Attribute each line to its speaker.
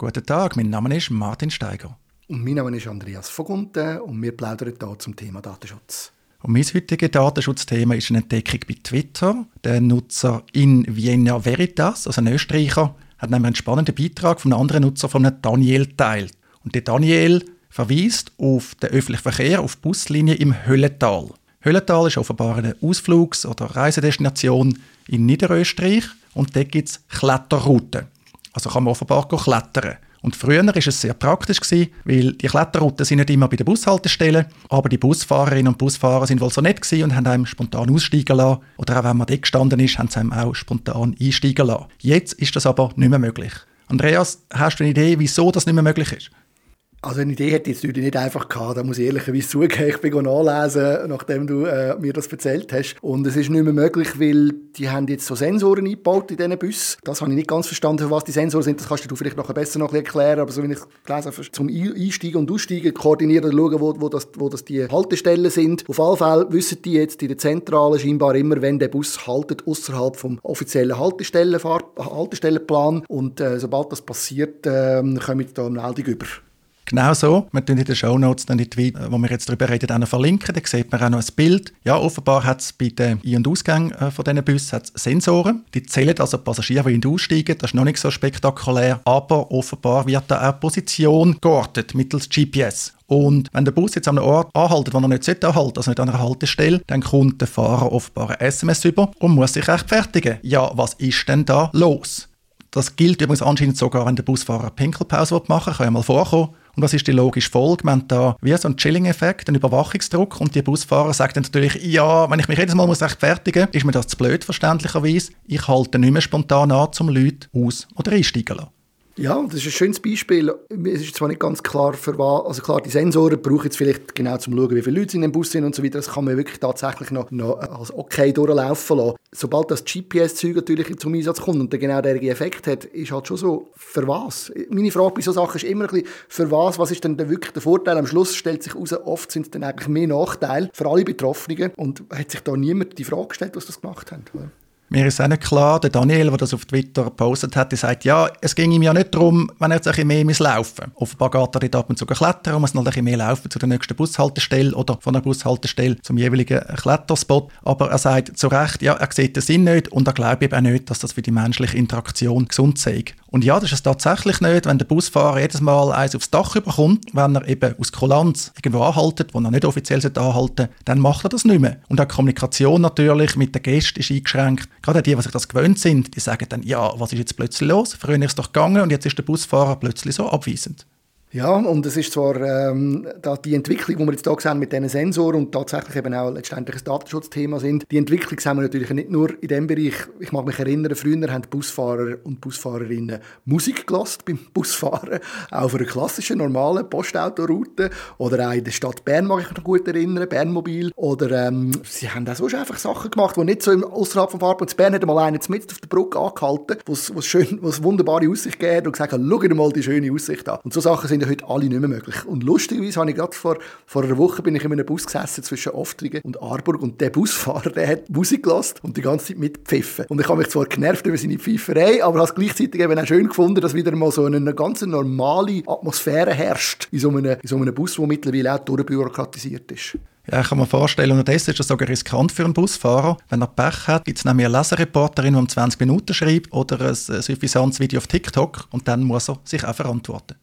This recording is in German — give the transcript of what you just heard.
Speaker 1: Guten Tag, mein Name ist Martin Steiger.
Speaker 2: Und mein Name ist Andreas Vogunten und wir plaudern hier zum Thema Datenschutz.
Speaker 1: Und mein heutiges Datenschutzthema ist eine Entdeckung bei Twitter. Der Nutzer in Vienna Veritas, also ein Österreicher, hat nämlich einen spannenden Beitrag von einem anderen Nutzer, von einem Daniel, teilt. Und der Daniel verweist auf den öffentlichen Verkehr, auf die Buslinie im Höllental. Höllental ist offenbar eine Ausflugs- oder Reisedestination in Niederösterreich und dort gibt es Kletterrouten. Also kann man offenbar klettern. Und früher war es sehr praktisch, gewesen, weil die Kletterrouten sind nicht immer bei den Bushaltestellen, aber die Busfahrerinnen und Busfahrer sind wohl so nett gewesen und haben einem spontan aussteigen lassen. Oder auch wenn man dort gestanden ist, haben sie einem auch spontan einsteigen lassen. Jetzt ist das aber nicht mehr möglich. Andreas, hast du eine Idee, wieso das nicht mehr möglich ist?
Speaker 2: Also eine Idee hätte ich jetzt nicht einfach gehabt, da muss ich ehrlicherweise zugeben, ich bin nachlesen, nachdem du äh, mir das erzählt hast. Und es ist nicht mehr möglich, weil die haben jetzt so Sensoren eingebaut in diesen Bussen. Das habe ich nicht ganz verstanden, was die Sensoren sind. Das kannst du vielleicht noch besser noch erklären, aber so wie ich gelesen habe, zum Einsteigen und Aussteigen koordinieren schauen, wo, wo, das, wo das die Haltestellen sind. Auf alle Fälle wissen die jetzt in der Zentrale scheinbar immer, wenn der Bus haltet, außerhalb vom offiziellen Haltestellenplan. Und äh, sobald das passiert, äh, kommen da eine Meldung über.
Speaker 1: Genau so. Wir tun in den Shownotes dann die Tweet, wo wir jetzt darüber reden, auch verlinken. Da sieht man auch noch ein Bild. Ja, offenbar hat es bei den Ein- und Ausgängen äh, von diesen Bussen Sensoren. Die zählen also Passagiere, die in und aussteigen. Das ist noch nicht so spektakulär. Aber offenbar wird da auch Position geortet mittels GPS. Und wenn der Bus jetzt an einem Ort anhaltet, wo er nicht anhalten, also nicht an einer Haltestelle, dann kommt der Fahrer offenbar ein SMS über und muss sich rechtfertigen. Ja, was ist denn da los? Das gilt übrigens anscheinend sogar, wenn der Busfahrer eine Pinkelpause machen will. Kann ja mal vorkommen. Und was ist die logische Folge? Wir haben da wie so einen Chilling-Effekt, einen Überwachungsdruck und die Busfahrer sagen dann natürlich, ja, wenn ich mich jedes Mal muss rechtfertigen muss, ist mir das zu blöd, verständlicherweise. Ich halte nicht mehr spontan an, um Leute aus- oder einsteigen zu lassen.
Speaker 2: Ja, das ist ein schönes Beispiel. Es ist zwar nicht ganz klar, für was, also klar, die Sensoren brauchen jetzt vielleicht genau zum schauen, wie viele Leute in dem Bus sind und so weiter. Das kann man wirklich tatsächlich noch, noch als okay durchlaufen lassen. Sobald das GPS-Zeug natürlich zum Einsatz kommt und der genau der Effekt hat, ist halt schon so, für was? Meine Frage bei solchen Sachen ist immer ein bisschen, für was? Was ist denn wirklich der Vorteil? Am Schluss stellt sich heraus, oft sind es dann eigentlich mehr Nachteile für alle Betroffenen und hat sich da niemand die Frage gestellt, was das gemacht hat.
Speaker 1: Mir ist auch nicht klar, der Daniel, der das auf Twitter gepostet hat, der sagt, ja, es ging ihm ja nicht darum, wenn er jetzt ein bisschen mehr laufen muss. Offenbar geht er dort ab und zu klettern und muss noch ein bisschen mehr laufen zu der nächsten Bushaltestelle oder von der Bushaltestelle zum jeweiligen Kletterspot. Aber er sagt zu Recht, ja, er sieht den Sinn nicht und er glaubt eben auch nicht, dass das für die menschliche Interaktion gesund sei. Und ja, das ist es tatsächlich nicht, wenn der Busfahrer jedes Mal eins aufs Dach überkommt, wenn er eben aus Kulanz irgendwo anhaltet, wo er nicht offiziell anhalten sollte, dann macht er das nicht mehr. Und auch die Kommunikation natürlich mit den Gästen ist eingeschränkt. Gerade die, die sich das gewöhnt sind, die sagen dann, ja, was ist jetzt plötzlich los? Früher ist es doch gegangen und jetzt ist der Busfahrer plötzlich so abweisend.
Speaker 2: Ja, und es ist zwar ähm, die Entwicklung, die wir jetzt hier sehen mit diesen Sensoren und tatsächlich eben auch letztendlich ein Datenschutzthema sind, die Entwicklung sehen wir natürlich nicht nur in dem Bereich. Ich mag mich erinnern, früher haben Busfahrer und Busfahrerinnen Musik gelassen beim Busfahren, auch auf einer klassischen, normalen Postautoroute oder auch in der Stadt Bern mag ich mich noch gut erinnern, Bernmobil oder ähm, sie haben auch sonst einfach Sachen gemacht, die nicht so außerhalb vom Fahrplan, Bern hat mal einen mit auf der Brücke angehalten, wo es wunderbare Aussicht gegeben und gesagt hat, schau dir mal die schöne Aussicht an. Und so Sachen sind sind heute alle nicht mehr möglich. Und lustigerweise habe ich gerade vor, vor einer Woche bin ich in einem Bus gesessen zwischen Oftringen und Arburg und der Busfahrer, der hat Musik gelassen und die ganze Zeit mitpfiffen. Und ich habe mich zwar genervt über seine Pfeiferei, aber habe es gleichzeitig eben auch schön gefunden, dass wieder mal so eine ganz normale Atmosphäre herrscht in so einem, in so einem Bus, der mittlerweile auch durchbürokratisiert ist.
Speaker 1: Ja, ich kann mir vorstellen, unterdessen ist das sogar riskant für einen Busfahrer. Wenn er Pech hat, gibt es nämlich eine Lesereporterin, die um 20 Minuten schreibt oder ein suffisantes Video auf TikTok und dann muss er sich auch verantworten.